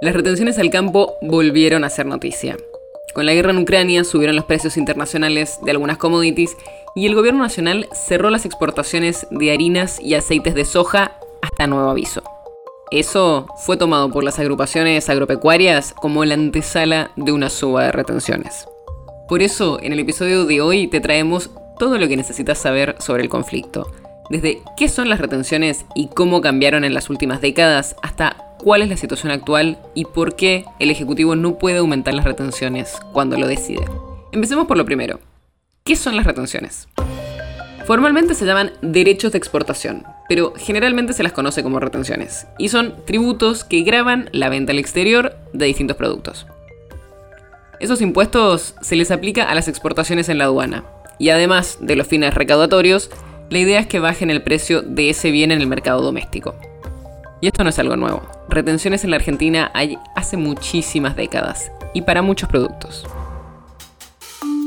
Las retenciones al campo volvieron a ser noticia. Con la guerra en Ucrania subieron los precios internacionales de algunas commodities y el gobierno nacional cerró las exportaciones de harinas y aceites de soja hasta nuevo aviso. Eso fue tomado por las agrupaciones agropecuarias como la antesala de una suba de retenciones. Por eso, en el episodio de hoy te traemos todo lo que necesitas saber sobre el conflicto, desde qué son las retenciones y cómo cambiaron en las últimas décadas hasta cuál es la situación actual y por qué el Ejecutivo no puede aumentar las retenciones cuando lo decide. Empecemos por lo primero. ¿Qué son las retenciones? Formalmente se llaman derechos de exportación, pero generalmente se las conoce como retenciones, y son tributos que graban la venta al exterior de distintos productos. Esos impuestos se les aplica a las exportaciones en la aduana, y además de los fines recaudatorios, la idea es que bajen el precio de ese bien en el mercado doméstico. Y esto no es algo nuevo. Retenciones en la Argentina hay hace muchísimas décadas y para muchos productos.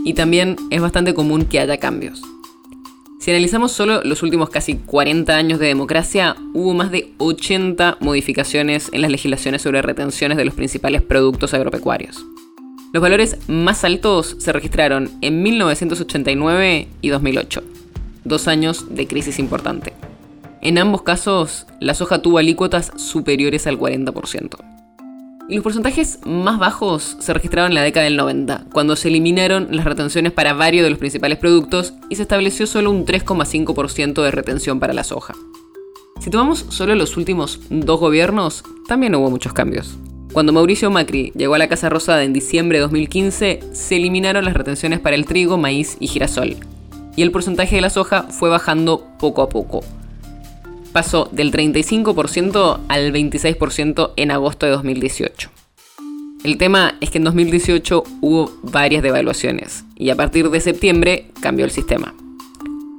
Y también es bastante común que haya cambios. Si analizamos solo los últimos casi 40 años de democracia, hubo más de 80 modificaciones en las legislaciones sobre retenciones de los principales productos agropecuarios. Los valores más altos se registraron en 1989 y 2008, dos años de crisis importante. En ambos casos, la soja tuvo alícuotas superiores al 40%. Y los porcentajes más bajos se registraron en la década del 90, cuando se eliminaron las retenciones para varios de los principales productos y se estableció solo un 3,5% de retención para la soja. Si tomamos solo los últimos dos gobiernos, también hubo muchos cambios. Cuando Mauricio Macri llegó a la Casa Rosada en diciembre de 2015, se eliminaron las retenciones para el trigo, maíz y girasol, y el porcentaje de la soja fue bajando poco a poco, pasó del 35% al 26% en agosto de 2018. El tema es que en 2018 hubo varias devaluaciones y a partir de septiembre cambió el sistema.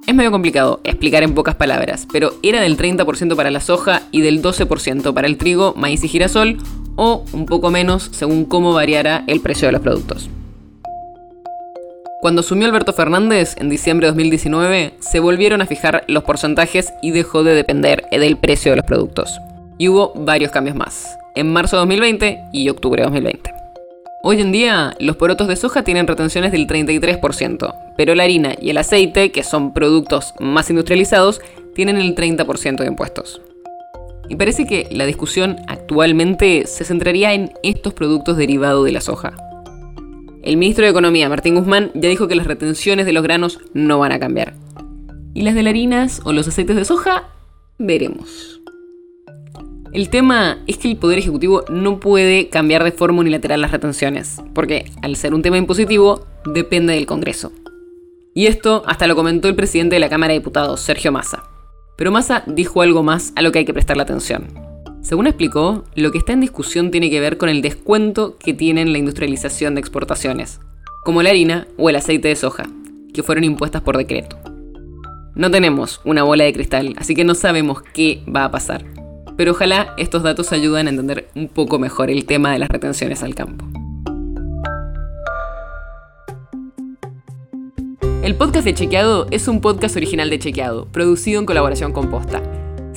Es medio complicado explicar en pocas palabras, pero era del 30% para la soja y del 12% para el trigo, maíz y girasol, o un poco menos según cómo variara el precio de los productos. Cuando asumió Alberto Fernández en diciembre de 2019, se volvieron a fijar los porcentajes y dejó de depender del precio de los productos. Y hubo varios cambios más, en marzo de 2020 y octubre de 2020. Hoy en día, los porotos de soja tienen retenciones del 33%, pero la harina y el aceite, que son productos más industrializados, tienen el 30% de impuestos. Y parece que la discusión actualmente se centraría en estos productos derivados de la soja. El ministro de Economía, Martín Guzmán, ya dijo que las retenciones de los granos no van a cambiar. Y las de las harinas o los aceites de soja, veremos. El tema es que el Poder Ejecutivo no puede cambiar de forma unilateral las retenciones, porque al ser un tema impositivo, depende del Congreso. Y esto hasta lo comentó el presidente de la Cámara de Diputados, Sergio Massa. Pero Massa dijo algo más a lo que hay que prestarle atención. Según explicó, lo que está en discusión tiene que ver con el descuento que tienen la industrialización de exportaciones, como la harina o el aceite de soja, que fueron impuestas por decreto. No tenemos una bola de cristal, así que no sabemos qué va a pasar. Pero ojalá estos datos ayuden a entender un poco mejor el tema de las retenciones al campo. El podcast de Chequeado es un podcast original de Chequeado, producido en colaboración con Posta